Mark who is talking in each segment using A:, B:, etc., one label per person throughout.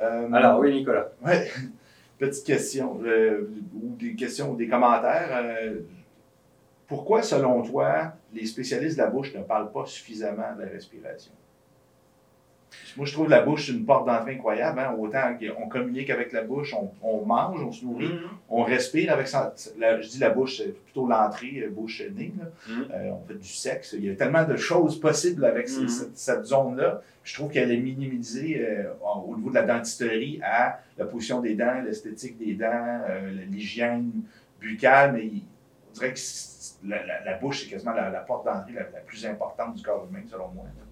A: Euh,
B: Alors, oui, Nicolas.
A: Ouais. Petite question, euh, ou des questions ou des commentaires. Euh, pourquoi, selon toi, les spécialistes de la bouche ne parlent pas suffisamment de la respiration? Moi, je trouve la bouche une porte d'entrée incroyable. hein. Autant qu'on communique avec la bouche, on, on mange, on se nourrit, on respire avec sa, la- je dis la bouche, c'est plutôt l'entrée, euh, bouche-nez. là.
B: Mhm.
A: Euh, on fait du sexe. Il y a tellement de choses possibles avec
B: Mhm.
A: cette, cette zone-là. Je trouve qu'elle est minimisée euh, au niveau de la dentisterie à la position des dents, l'esthétique des dents, euh, l'hygiène buccale, mais on dirait que la, la- la bouche, c'est quasiment la, la porte d'entrée la, la plus importante du corps humain, selon moi. là.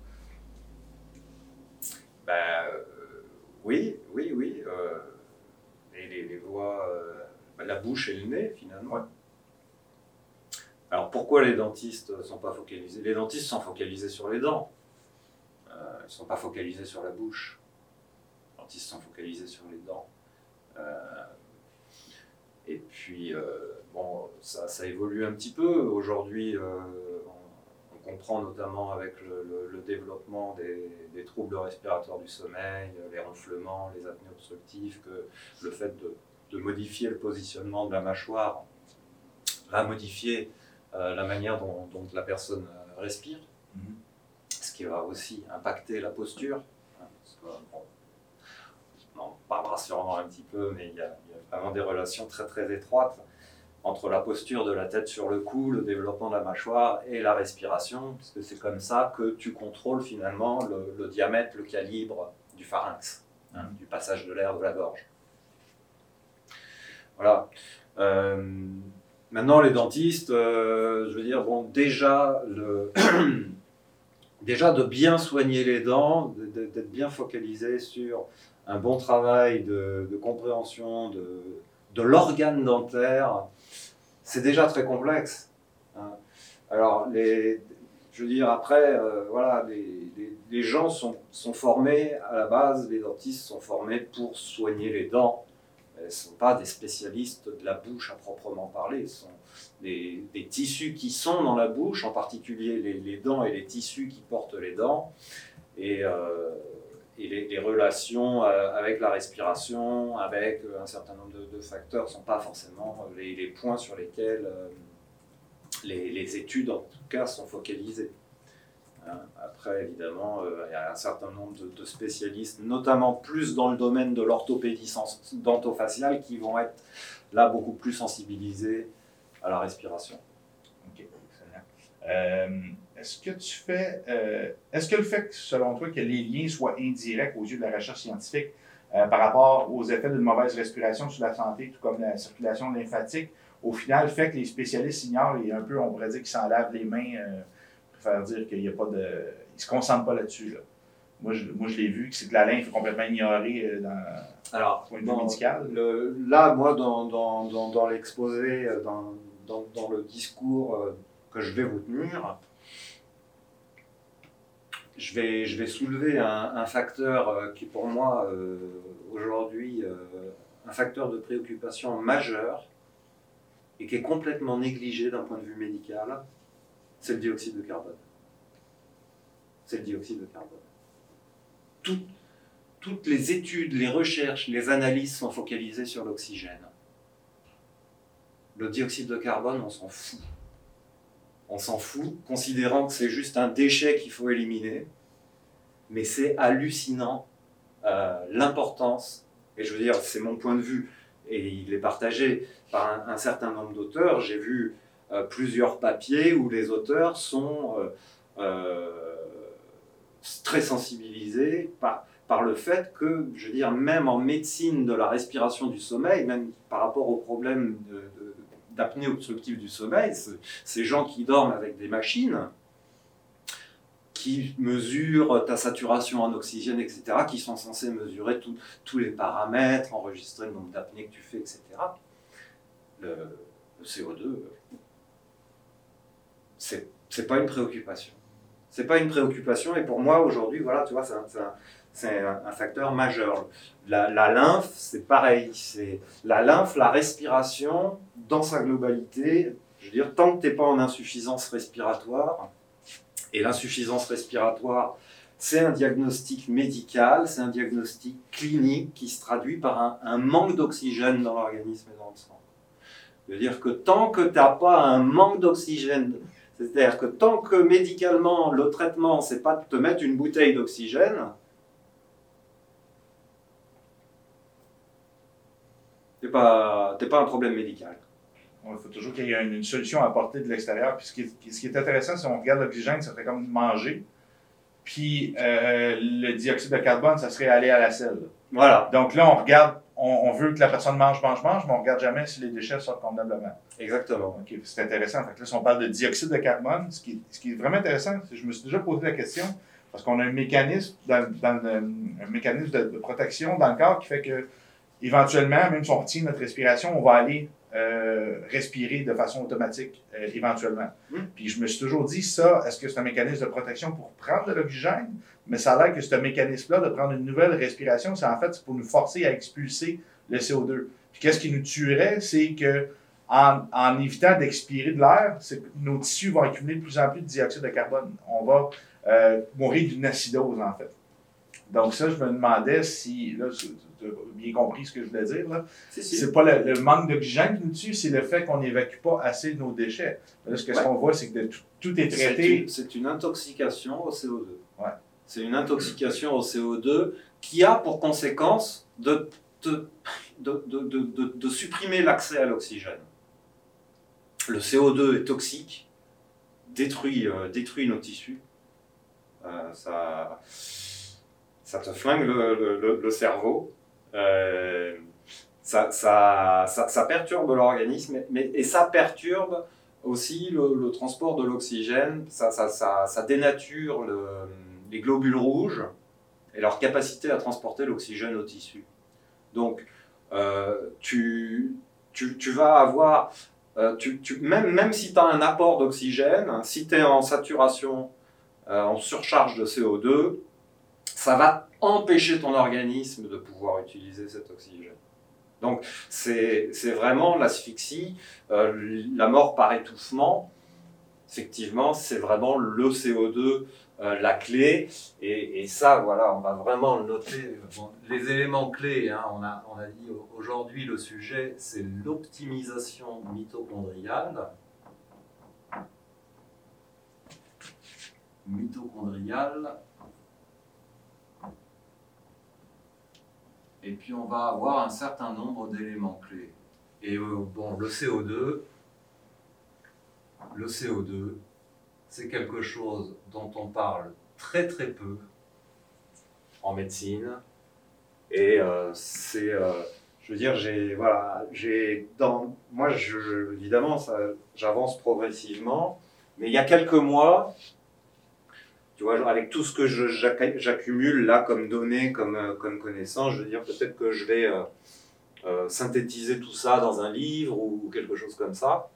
B: Ben, oui, oui, oui. euh, et les, les voies, euh, ben, la bouche et le nez, finalement.
A: Ouais.
B: Alors, pourquoi les dentistes ne sont pas focalisés Les dentistes sont focalisés sur les dents. Euh, ils ne sont pas focalisés sur la bouche. Les dentistes sont focalisés sur les dents. Euh, et puis, euh, bon, ça, ça évolue un petit peu. Aujourd'hui, comprend notamment avec le, le- le développement des, des troubles respiratoires du sommeil, les ronflements, les apnées obstructives, que le fait de, de modifier le positionnement de la mâchoire va modifier euh, la manière dont, dont la personne euh, respire,
A: Mhm.
B: ce qui va aussi impacter la posture. hein, parce que, bon, on en parlera sûrement un petit peu, mais il y, a, il y a vraiment des relations très très étroites entre la posture de la tête sur le cou, le développement de la mâchoire et la respiration, parce que c'est comme ça que tu contrôles finalement le, diamètre, le calibre du pharynx, hein, du passage de l'air de la gorge. Voilà. Euh, maintenant, les dentistes, euh, je veux dire, bon, déjà, le déjà de bien soigner les dents, de- de- d'être bien focalisé sur un bon travail de, de compréhension de, de l'organe dentaire, c'est déjà très complexe. hein. Alors, je veux dire, après, euh, voilà, les, gens sont, formés à la base, les dentistes sont formés pour soigner les dents. Ils ne sont pas des spécialistes de la bouche à proprement parler. Ce sont des, tissus qui sont dans la bouche, en particulier les, les dents et les tissus qui portent les dents. Et, euh, et les, relations euh, avec la respiration, avec euh, un certain nombre de, facteurs, ne sont pas forcément les, les points sur lesquels euh, les, études, en tout cas, sont focalisées. Hein, Après, évidemment, euh, il y a un certain nombre de, spécialistes, notamment plus dans le domaine de l'orthopédie dentofaciale, qui vont être là beaucoup plus sensibilisés à la respiration.
A: OK, excellent. Euh, est-ce que tu fais. euh, est-ce que le fait, selon toi, que les liens soient indirects aux yeux de la recherche scientifique euh, par rapport aux effets d'une mauvaise respiration sur la santé, tout comme la circulation lymphatique, au final, fait que les spécialistes ignorent et un peu, on pourrait dire qu'ils s'en lavent les mains, euh, faire dire qu'il n'y a pas de. Ils ne se concentrent pas là-dessus. Là. Moi, je, moi, je l'ai vu, que c'est que la lymphe complètement ignorée euh, dans
B: Alors,
A: le point de vue médical.
B: le- là, moi, dans, dans, dans, dans l'exposé, dans, le discours que je vais vous tenir, je vais, soulever un, facteur euh, qui, pour moi, euh, aujourd'hui, euh, un facteur de préoccupation majeur et qui est complètement négligé d'un point de vue médical, c'est le dioxyde de carbone. C'est le dioxyde de carbone. Tout- toutes les études, les recherches, les analyses sont focalisées sur l'oxygène. Le dioxyde de carbone, on s'en fout. On s'en fout, considérant que c'est juste un déchet qu'il faut éliminer. Mais c'est hallucinant euh, l'importance, et je veux dire, c'est mon point de vue, et il est partagé par un, certain nombre d'auteurs. J'ai vu euh, plusieurs papiers où les auteurs sont euh, très sensibilisés par, le fait que, je veux dire, même en médecine de la respiration du sommeil, même par rapport au problème de- de- d'apnée obstructive du sommeil, ce- ces gens qui dorment avec des machines, qui mesurent ta saturation en oxygène, etc., qui sont censés mesurer tous les paramètres, enregistrer le nombre d'apnées que tu fais, etc., le, le CO2, euh, c'est c'est pas une préoccupation. C'est pas une préoccupation, et pour moi, aujourd'hui, voilà, tu vois, c'est c'est un, c'est un, facteur majeur. La, la lymphe, c'est pareil. C'est la lymphe, la respiration, dans sa globalité. Je veux dire, tant que tu n'es pas en insuffisance respiratoire, et l'insuffisance respiratoire, c'est un diagnostic médical, c'est un diagnostic clinique qui se traduit par un, un manque d'oxygène dans l'organisme et dans le sang. C'est-à-dire que tant que tu n'as pas un manque d'oxygène, c'est-à-dire que tant que médicalement le traitement, c'est pas de te mettre une bouteille d'oxygène, t'es pas, pas un problème médical.
A: Il faut toujours qu'il y ait une, solution à apporter de l'extérieur. Puis ce qui, est, ce qui est intéressant, si on regarde l'oxygène, ça fait comme manger. Puis euh, le dioxyde de carbone, ça serait aller à la selle.
B: Voilà.
A: Donc là, on regarde, on, on veut que la personne mange, mange, mange, mais on regarde jamais si les déchets sortent convenablement.
B: Exactement.
A: OK, c'est intéressant. Fait que là, si on parle de dioxyde de carbone, ce qui, ce qui est vraiment intéressant, c'est que je me suis déjà posé la question, parce qu'on a un mécanisme, dans, dans le- un mécanisme de, de protection dans le corps qui fait que, éventuellement, même si on retient notre respiration, on va aller euh, respirer de façon automatique, euh, éventuellement.
B: Mm.
A: Puis je me suis toujours dit, ça, est-ce que c'est un mécanisme de protection pour prendre de l'oxygène? Mais ça a l'air que ce mécanisme-là de prendre une nouvelle respiration, c'est en fait pour nous forcer à expulser le CO2. Puis qu'est-ce qui nous tuerait, c'est que en, en évitant d'expirer de l'air, nos tissus vont accumuler de plus en plus de dioxyde de carbone. On va euh, mourir d'une acidose, en fait. Donc ça, je me demandais si, là, tu tu as bien compris ce que je voulais dire, là. C'est pas le, le manque d'oxygène qui nous tue, c'est le fait qu'on n'évacue pas assez nos déchets. Là, ce que- ce
B: Ouais.
A: qu'on voit, c'est que de tout, est traité.
B: c'est une intoxication au CO2.
A: Ouais.
B: C'est une intoxication au CO2 qui a pour conséquence de, de, de, de, de- de supprimer l'accès à l'oxygène. Le CO2 est toxique, détruit, euh, détruit nos tissus. Euh, ça, ça te flingue le, le- le- le cerveau. Euh, ça, perturbe l'organisme et ça perturbe aussi le, transport de l'oxygène, ça, dénature le- les globules rouges et leur capacité à transporter l'oxygène au tissu. Donc, euh, tu, vas avoir, euh, même, si tu as un apport d'oxygène, si tu es en saturation, en surcharge de CO2, ça va empêcher ton organisme de pouvoir utiliser cet oxygène. Donc, c'est vraiment l'asphyxie, euh, la mort par étouffement. Effectivement, c'est vraiment le CO2 euh, la clé. Et, ça, voilà, on va vraiment le noter. Les éléments clés, hein, on, a, on a dit au- aujourd'hui le sujet, c'est l'optimisation mitochondriale. Mitochondriale. Et puis on va avoir un certain nombre d'éléments clés. Et euh, bon, le CO2, le CO2, c'est quelque chose dont on parle très très peu en médecine. Et euh, c'est, euh, je veux dire, j'ai, voilà, j'ai, dans, moi, évidemment, ça, j'avance progressivement, mais il y a quelques mois, tu vois, avec tout ce que j'accumule là comme données, comme, euh, comme connaissances, je veux dire, peut-être que je vais euh, euh, synthétiser tout ça dans un livre ou quelque chose comme ça.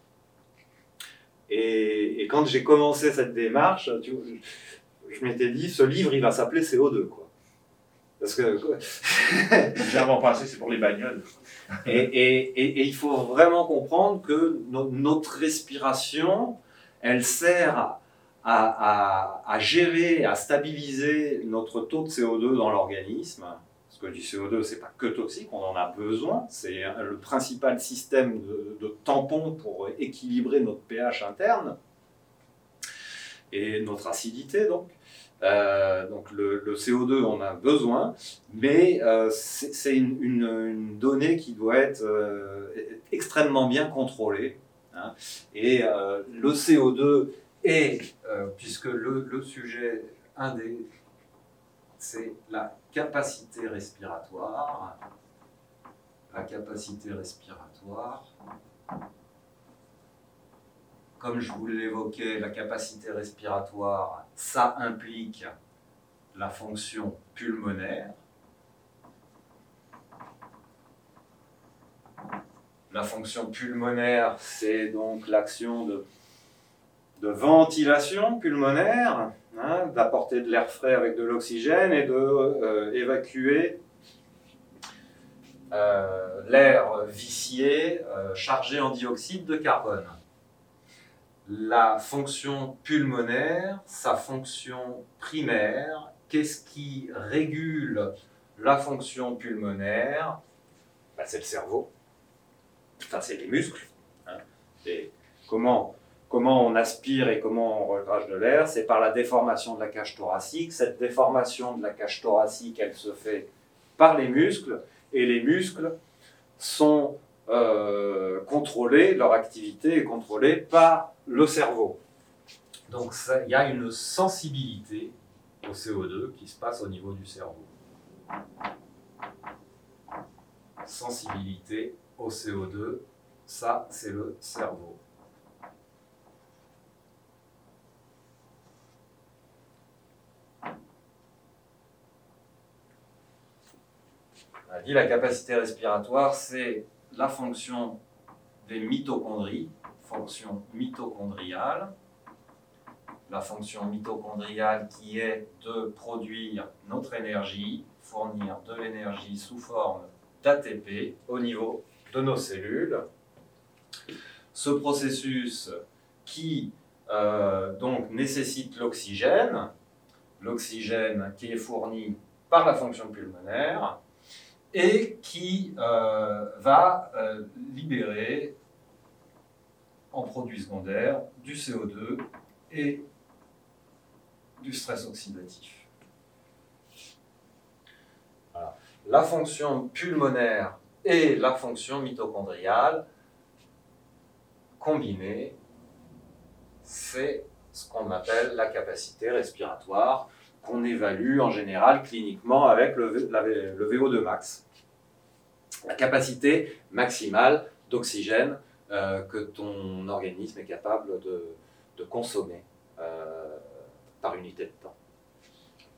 B: Et, et quand j'ai commencé cette démarche, tu vois, je, je m'étais dit, ce livre, il va s'appeler CO2, quoi. Parce que,
A: penser que c'est pour les bagnoles.
B: et, et- et- et il faut vraiment comprendre que no- notre respiration, elle sert à, gérer, à stabiliser notre taux de CO2 dans l'organisme. Parce que du CO2, c'est pas que toxique, on en a besoin. C'est le principal système de, de tampon pour équilibrer notre pH interne et notre acidité, donc. Euh, donc le, le CO2, on a besoin, mais euh, c'est une, donnée qui doit être euh, extrêmement bien contrôlée. hein. Et le CO2 est, euh, puisque le, sujet, un c'est la capacité respiratoire. La capacité respiratoire. Comme je vous l'évoquais, la capacité respiratoire, ça implique la fonction pulmonaire. La fonction pulmonaire, c'est donc l'action de, de ventilation pulmonaire, hein, d'apporter de l'air frais avec de l'oxygène et de euh, évacuer euh, l'air vicié euh, chargé en dioxyde de carbone. La fonction pulmonaire, sa fonction primaire qu'est-ce qui régule la fonction pulmonaire? Bah, C'est le cerveau. Enfin, c'est les muscles. Hein. Comment, comment on aspire et comment on recrache de l'air C'est par la déformation de la cage thoracique. Cette déformation de la cage thoracique, elle se fait par les muscles. Et les muscles sont euh, contrôlés, leur activité est contrôlée par le cerveau. Donc il y a une sensibilité au CO2 qui se passe au niveau du cerveau. Sensibilité au CO2, ça c'est le cerveau. La capacité respiratoire, c'est la fonction des mitochondries, fonction mitochondriale. La fonction mitochondriale qui est de produire notre énergie, fournir de l'énergie sous forme d'ATP au niveau de nos cellules. Ce processus qui euh, donc nécessite l'oxygène, l'oxygène qui est fourni par la fonction pulmonaire et qui euh, va euh, libérer en produit secondaire du CO2 et du stress oxydatif. La fonction pulmonaire et la fonction mitochondriale combinées, c'est ce qu'on appelle la capacité respiratoire, qu'on évalue en général cliniquement avec le VO2 max. La capacité maximale d'oxygène euh, que ton organisme est capable de, consommer. Euh, unité de temps.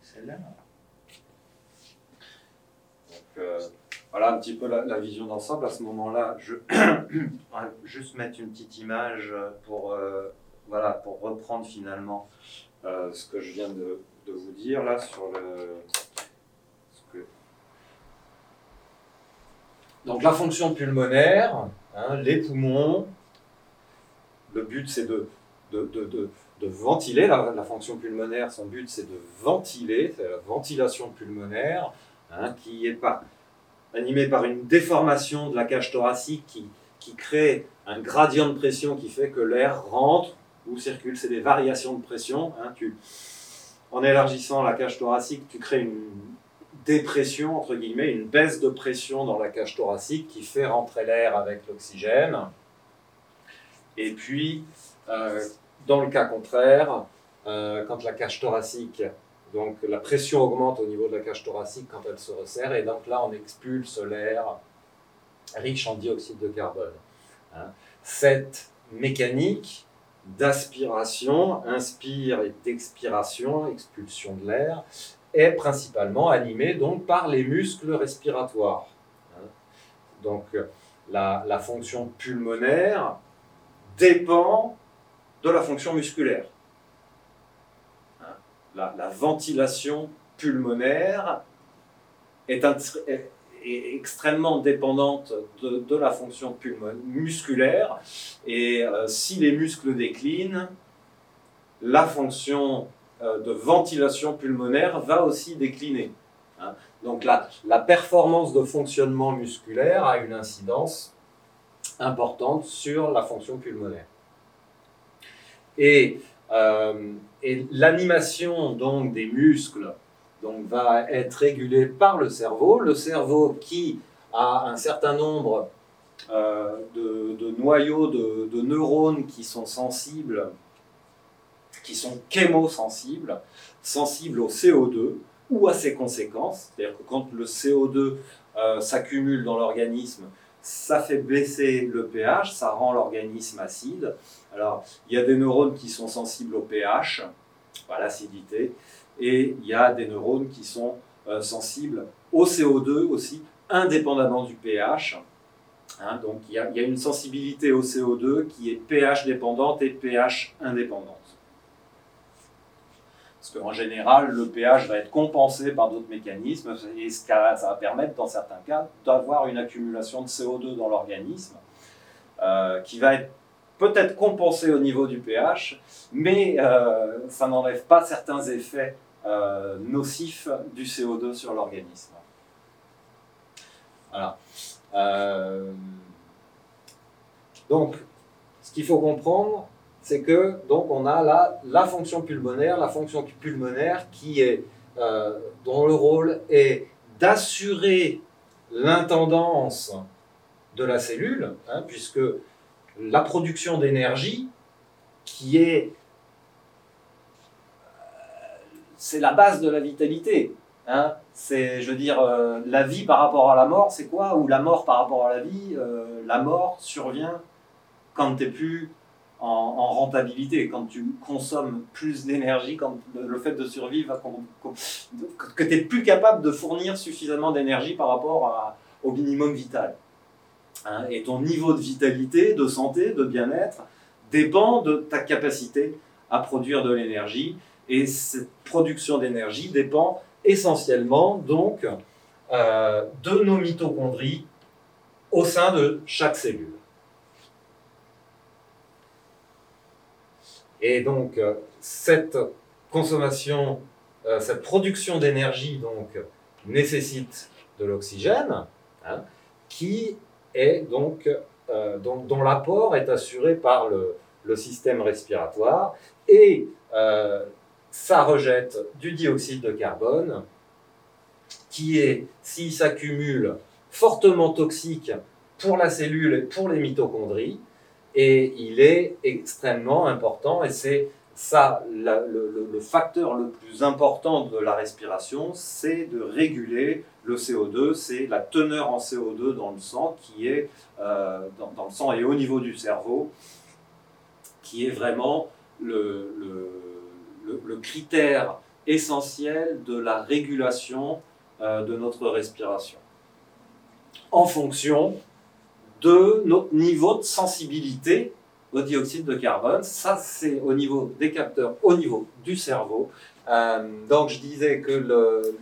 A: Excellent.
B: Donc, euh, voilà un petit peu la, vision d'ensemble. À ce moment-là, je vais juste mettre une petite image pour, voilà, pour reprendre finalement ce que je viens de, de, vous dire là sur le. Donc la fonction pulmonaire, hein, les poumons, le but c'est de, de, de de ventiler. La, fonction pulmonaire, son but c'est de ventiler, c'est la ventilation pulmonaire, hein, qui est pas, animée par une déformation de la cage thoracique qui, qui crée un gradient de pression qui fait que l'air rentre ou circule. C'est des variations de pression. Hein, tu, en élargissant la cage thoracique, tu crées une dépression, entre guillemets, une baisse de pression dans la cage thoracique qui fait rentrer l'air avec l'oxygène. Et puis, euh, dans le cas contraire, euh, quand la cage thoracique, donc la pression augmente au niveau de la cage thoracique quand elle se resserre, et donc là on expulse l'air riche en dioxyde de carbone. Hein. Cette mécanique d'aspiration, inspire et d'expiration, expulsion de l'air, est principalement animée donc par les muscles respiratoires. Donc la, fonction pulmonaire dépend de la fonction musculaire. La, ventilation pulmonaire est, extrêmement dépendante de, la fonction musculaire et euh, si les muscles déclinent, la fonction de ventilation pulmonaire va aussi décliner. Hein. Donc la, la performance de fonctionnement musculaire a une incidence importante sur la fonction pulmonaire. Euh, et, l'animation donc des muscles donc, va être régulée par le cerveau. Le cerveau qui a un certain nombre euh, de, noyaux de, neurones qui sont sensibles, qui sont chémosensibles, sensibles au CO2 ou à ses conséquences. C'est-à-dire que quand le CO2 euh, s'accumule dans l'organisme, ça fait baisser le pH, ça rend l'organisme acide. Alors, il y a des neurones qui sont sensibles au pH, à l'acidité, et il y a des neurones qui sont euh, sensibles au CO2 aussi, indépendamment du pH. Hein, donc, il y, a, il y, a, une sensibilité au CO2 qui est pH dépendante et pH indépendante. Parce qu'en général, le pH va être compensé par d'autres mécanismes, et ça va permettre, dans certains cas, d'avoir une accumulation de CO2 dans l'organisme, euh, qui va être peut-être compensée au niveau du pH, mais euh, ça n'enlève pas certains effets nocif du CO2 sur l'organisme. Voilà. donc, ce qu'il faut comprendre, c'est que donc on a là la fonction pulmonaire, la fonction pulmonaire qui est dont le rôle est d'assurer l'intendance de la cellule, hein, puisque la production d'énergie, qui est c'est la base de la vitalité. Hein. C'est, je veux dire, euh, la vie par rapport à la mort, c'est quoi? Ou la mort par rapport à la vie euh, La mort survient quand tu n'es plus en, rentabilité, quand tu consommes plus d'énergie, quand le, fait de survivre, que tu n'es plus capable de fournir suffisamment d'énergie par rapport au minimum vital. Hein, et ton niveau de vitalité, de santé, de bien-être dépend de ta capacité à produire de l'énergie. Et cette production d'énergie dépend essentiellement donc euh, de nos mitochondries au sein de chaque cellule. Et donc, euh, cette consommation, euh, cette production d'énergie donc nécessite de l'oxygène, hein, est donc euh, dont, l'apport est assuré par le, le système respiratoire et ça rejette du dioxyde de carbone qui est, s'il s'accumule, fortement toxique pour la cellule et pour les mitochondries, et il est extrêmement important et c'est ça le, facteur le plus important de la respiration, c'est de réguler le CO2, c'est la teneur en CO2 dans le sang qui est euh, dans, le sang et au niveau du cerveau, qui est vraiment le, critère essentiel de la régulation euh, de notre respiration. En fonction de notre niveau de sensibilité au dioxyde de carbone. Ça, c'est au niveau des capteurs, au niveau du cerveau. Euh, donc, je disais que le,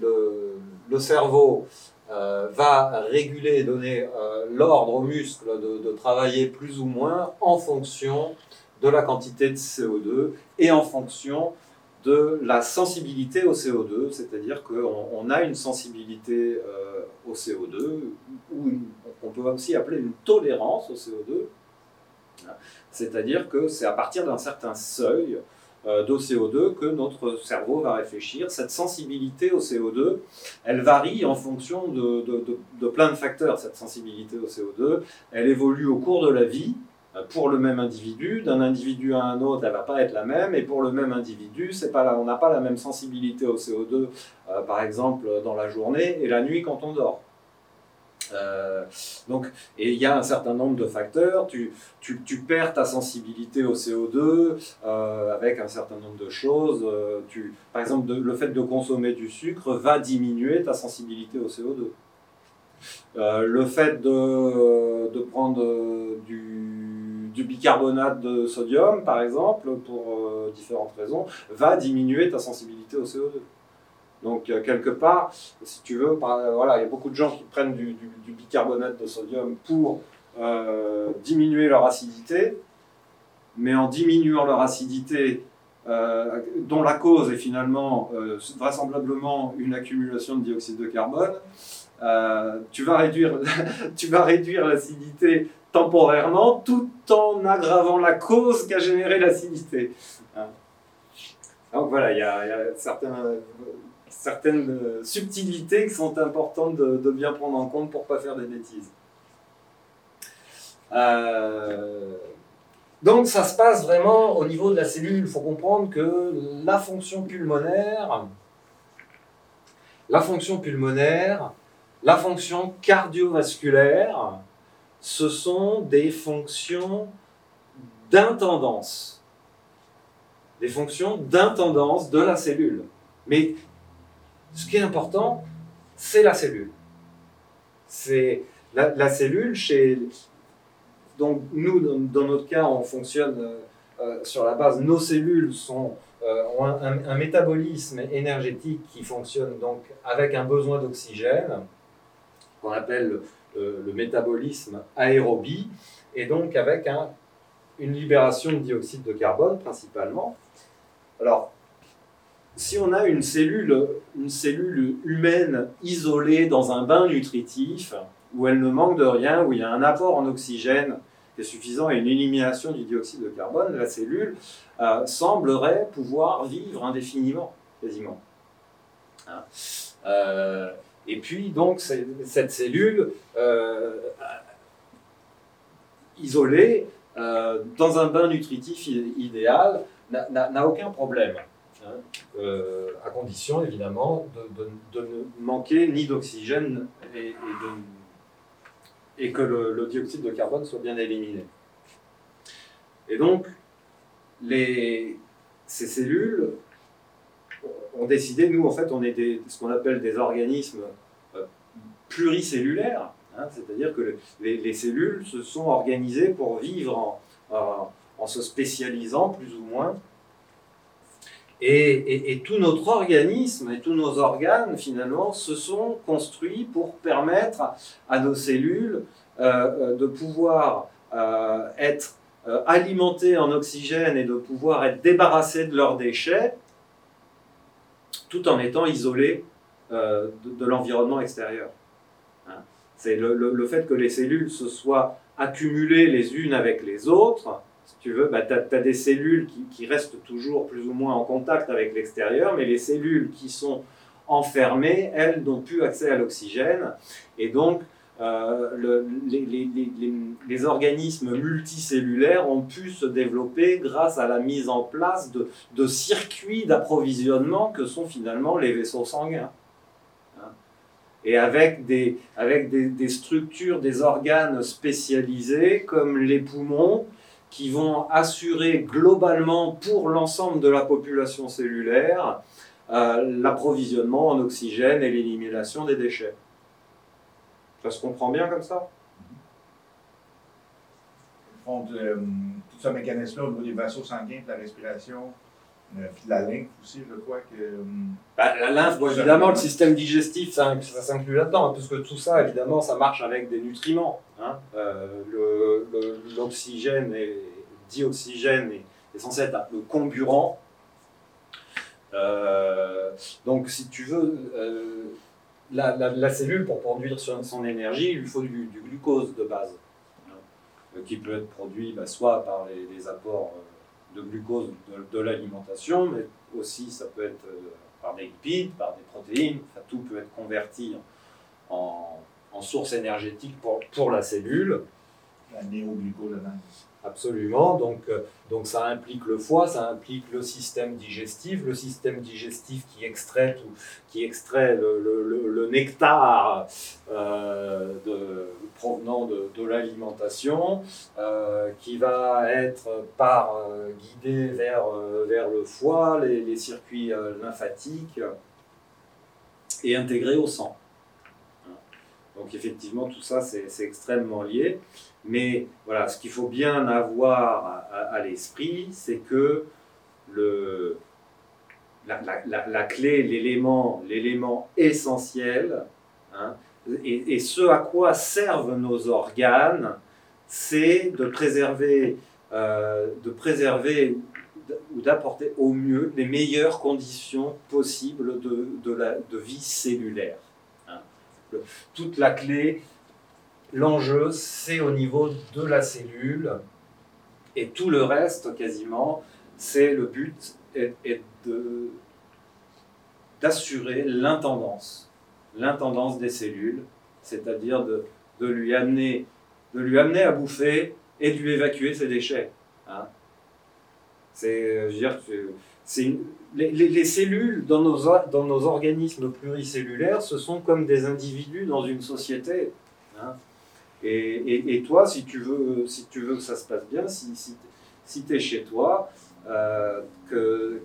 B: le, cerveau euh, va réguler, donner euh, l'ordre aux muscles de, travailler plus ou moins en fonction de la quantité de CO2 et en fonction de la sensibilité au CO2, c'est-à-dire qu'on on a une sensibilité au CO2 ou une on peut aussi appeler une tolérance au CO2. C'est-à-dire que c'est à partir d'un certain seuil euh, de CO2 que notre cerveau va réfléchir. Cette sensibilité au CO2, elle varie en fonction de, plein de facteurs, cette sensibilité au CO2. Elle évolue au cours de la vie euh, pour le même individu. D'un individu à un autre, elle ne va pas être la même. Et pour le même individu, pas on n'a pas la même sensibilité au CO2, euh, par exemple, dans la journée et la nuit quand on dort. Euh, donc, il y a un certain nombre de facteurs. Tu, tu, tu perds ta sensibilité au CO2 euh, avec un certain nombre de choses. Euh, tu, par exemple, le fait de consommer du sucre va diminuer ta sensibilité au CO2. le fait de, de prendre du, bicarbonate de sodium, par exemple, pour différentes raisons, va diminuer ta sensibilité au CO2. Donc, euh, quelque part, si tu veux, voilà, il y a beaucoup de gens qui prennent du, bicarbonate de sodium pour euh, diminuer leur acidité, mais en diminuant leur acidité, euh, dont la cause est finalement vraisemblablement une accumulation de dioxyde de carbone, tu vas réduire, tu vas réduire l'acidité temporairement tout en aggravant la cause qui a généré l'acidité. Hein. Donc voilà, il y a certains certaines euh, subtilités qui sont importantes de, bien prendre en compte pour ne pas faire des bêtises. Euh, donc ça se passe vraiment au niveau de la cellule. Il faut comprendre que la fonction pulmonaire, la fonction pulmonaire, la fonction cardiovasculaire, ce sont des fonctions d'intendance. Des fonctions d'intendance de la cellule. Mais ce qui est important, c'est la cellule. C'est la, cellule chez. Donc, nous, dans, notre cas, on fonctionne euh, euh, sur la base. Nos cellules sont, euh, ont un, métabolisme énergétique qui fonctionne donc avec un besoin d'oxygène, qu'on appelle le, métabolisme aérobie, et donc avec un, une libération de dioxyde de carbone principalement. Alors, si on a une cellule, une cellule humaine isolée dans un bain nutritif, où elle ne manque de rien, où il y a un apport en oxygène qui est suffisant et une élimination du dioxyde de carbone, la cellule euh, semblerait pouvoir vivre indéfiniment, quasiment. Hein. Euh, et puis, donc, cette cellule euh, isolée, dans un bain nutritif idéal, n'a aucun problème. Hein, à condition évidemment de, ne manquer ni d'oxygène et, que le, dioxyde de carbone soit bien éliminé. Et donc, ces cellules ont décidé, nous en fait, on est ce qu'on appelle des organismes euh, pluricellulaires, hein, c'est-à-dire que les, cellules se sont organisées pour vivre en se spécialisant plus ou moins et, tout notre organisme et tous nos organes, finalement, se sont construits pour permettre à nos cellules euh, euh, de pouvoir euh, être alimentées en oxygène et de pouvoir être débarrassées de leurs déchets, tout en étant isolées de, l'environnement extérieur. Hein. C'est le, fait que les cellules se soient accumulées les unes avec les autres, si tu veux, bah, tu as, des cellules qui, restent toujours plus ou moins en contact avec l'extérieur, mais les cellules qui sont enfermées, elles, n'ont plus accès à l'oxygène. Et donc, euh, les, organismes multicellulaires ont pu se développer grâce à la mise en place de, circuits d'approvisionnement que sont finalement les vaisseaux sanguins. Hein. Et avec, des, avec des structures, des organes spécialisés comme les poumons, qui vont assurer globalement pour l'ensemble de la population cellulaire euh, l'approvisionnement en oxygène et l'élimination des déchets. Ça se comprend bien comme ça?
A: Fond, euh, tout ce mécanisme-là au niveau des vaisseaux sanguins, de la respiration, euh, puis la lymphe aussi, je crois que.
B: Bah, la lymphe, évidemment, le système digestif, ça, ça s'inclut là-dedans, hein, puisque tout ça, évidemment, ça marche avec des nutriments. Hein. L'oxygène et dioxygène est, est, censé être le comburant. Euh, donc, si tu veux, euh, la, la, cellule, pour produire son, son, énergie, il lui faut du, glucose de base, hein, qui peut être produit bah, soit par les, apports glucose de, l'alimentation, mais aussi ça peut être par des lipides, par des protéines, tout peut être converti en, en source énergétique pour la cellule.
A: La
B: Absolument. Donc, euh, donc ça implique le foie, ça implique le système digestif, le système digestif qui extrait, qui extrait le, nectar euh, provenant de, l'alimentation, euh, qui va être par guidé vers, vers le foie, les, les circuits lymphatiques et intégré au sang. Donc effectivement, tout ça, c'est extrêmement lié. Mais voilà, ce qu'il faut bien avoir à, l'esprit, c'est que le, la, clé, l'élément, l'élément essentiel, hein, et, ce à quoi servent nos organes, c'est de préserver, euh, de préserver ou d'apporter au mieux les meilleures conditions possibles de, de, vie cellulaire. Hein. toute la clé L'enjeu, c'est au niveau de la cellule, et tout le reste, quasiment, c'est le but est, d'assurer l'intendance, l'intendance des cellules, c'est-à-dire de, lui amener, de lui amener à bouffer et de lui évacuer ses déchets. Hein. C'est les, les, cellules dans nos, dans nos organismes pluricellulaires, ce sont comme des individus dans une société. Hein. Et, toi, si tu, veux, si tu veux que ça se passe bien, si, si, tu es chez toi, euh, que,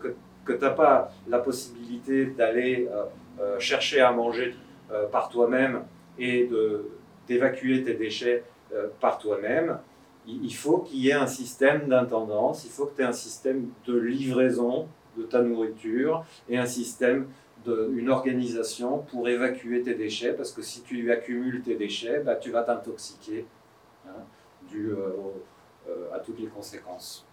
B: que, tu n'as pas la possibilité d'aller euh, euh, chercher à manger par toi-même et d'évacuer tes déchets par toi-même, il, faut qu'il y ait un système d'intendance, il faut que tu aies un système de livraison de ta nourriture et un système une organisation pour évacuer tes déchets, parce que si tu accumules tes déchets, bah, tu vas t'intoxiquer, hein, dû euh, euh, à toutes les conséquences.